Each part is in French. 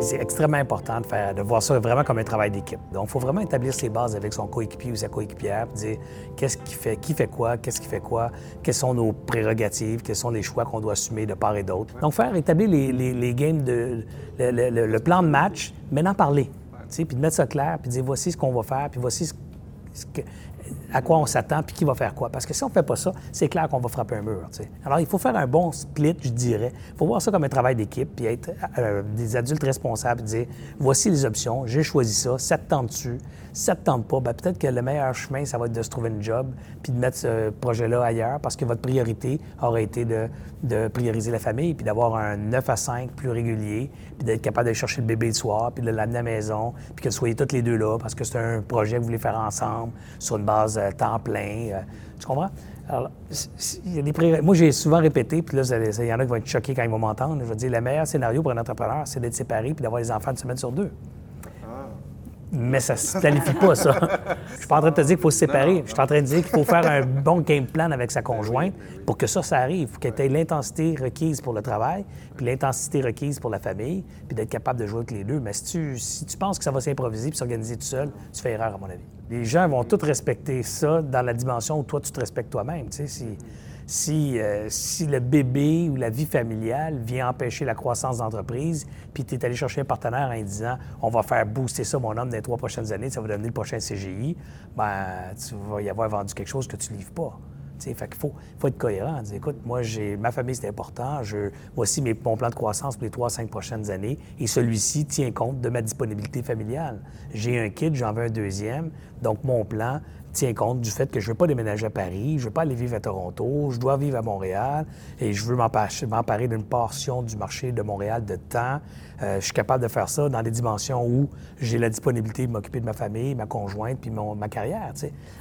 C'est extrêmement important de, faire, de voir ça vraiment comme un travail d'équipe. Donc, il faut vraiment établir ses bases avec son coéquipier ou sa coéquipière, dire qu'est-ce qui fait, qui fait quoi, qu'est-ce qui fait quoi, quelles sont nos prérogatives, quels sont les choix qu'on doit assumer de part et d'autre. Donc, faire établir les, les, games, de, le, plan de match, mais d'en parler, puis de mettre ça clair, puis de dire voici ce qu'on va faire, puis voici ce que, à quoi on s'attend puis qui va faire quoi. Parce que si on ne fait pas ça, c'est clair qu'on va frapper un mur. Alors, il faut faire un bon split, je dirais. Il faut voir ça comme un travail d'équipe puis être euh, des adultes responsables dire voici les options, j'ai choisi ça, ça te tente dessus, ça te tente pas, ben, peut-être que le meilleur chemin, ça va être de se trouver une job puis de mettre ce projet-là ailleurs parce que votre priorité aurait été de, de prioriser la famille puis d'avoir un 9 à 5 plus régulier puis d'être capable d'aller chercher le bébé le soir puis de l'amener à la maison puis que vous soyez toutes les deux là parce que c'est un projet que vous voulez faire ensemble sur une base euh, temps plein. Euh, tu comprends? Moi, j'ai souvent répété, puis là, il y en a qui vont être choqués quand ils vont m'entendre. Je veux dire, le meilleur scénario pour un entrepreneur, c'est d'être séparé puis d'avoir des enfants une semaine sur deux. Mais ça se planifie pas, ça. Je suis pas en train de te dire qu'il faut se séparer. Je suis en train de dire qu'il faut faire un bon game plan avec sa conjointe pour que ça, ça arrive. Il faut qu'elle ait l'intensité requise pour le travail, puis l'intensité requise pour la famille, puis d'être capable de jouer avec les deux. Mais si tu, si tu penses que ça va s'improviser puis s'organiser tout seul, tu fais erreur, à mon avis. Les gens vont tous respecter ça dans la dimension où toi, tu te respectes toi-même. Tu sais, si si, euh, si le bébé ou la vie familiale vient empêcher la croissance d'entreprise, puis tu es allé chercher un partenaire en disant on va faire booster ça, mon homme, dans les trois prochaines années, ça va devenir le prochain CGI, ben tu vas y avoir vendu quelque chose que tu ne livres pas. T'sais, fait qu'il faut, faut, être cohérent. Écoute, moi, j'ai ma famille, c'est important. Je, voici mes, mon plan de croissance pour les trois, cinq prochaines années. Et celui-ci tient compte de ma disponibilité familiale. J'ai un kid, j'en veux un deuxième. Donc, mon plan, tient compte du fait que je ne veux pas déménager à Paris, je ne veux pas aller vivre à Toronto, je dois vivre à Montréal et je veux m'emparer d'une portion du marché de Montréal de temps. Euh, je suis capable de faire ça dans des dimensions où j'ai la disponibilité de m'occuper de ma famille, ma conjointe, puis ma carrière.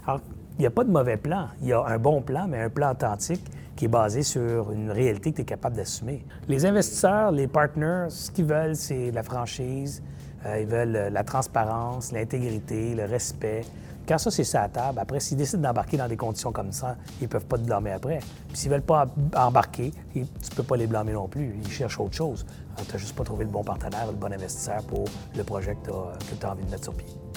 Alors, il n'y a pas de mauvais plan. Il y a un bon plan, mais un plan authentique qui est basé sur une réalité que tu es capable d'assumer. Les investisseurs, les partners, ce qu'ils veulent, c'est la franchise, ils veulent la transparence, l'intégrité, le respect. Quand ça, c'est ça à table, après, s'ils décident d'embarquer dans des conditions comme ça, ils peuvent pas te blâmer après. Puis s'ils veulent pas embarquer, tu peux pas les blâmer non plus. Ils cherchent autre chose. Tu n'as juste pas trouvé le bon partenaire, le bon investisseur pour le projet que tu as, as envie de mettre sur pied.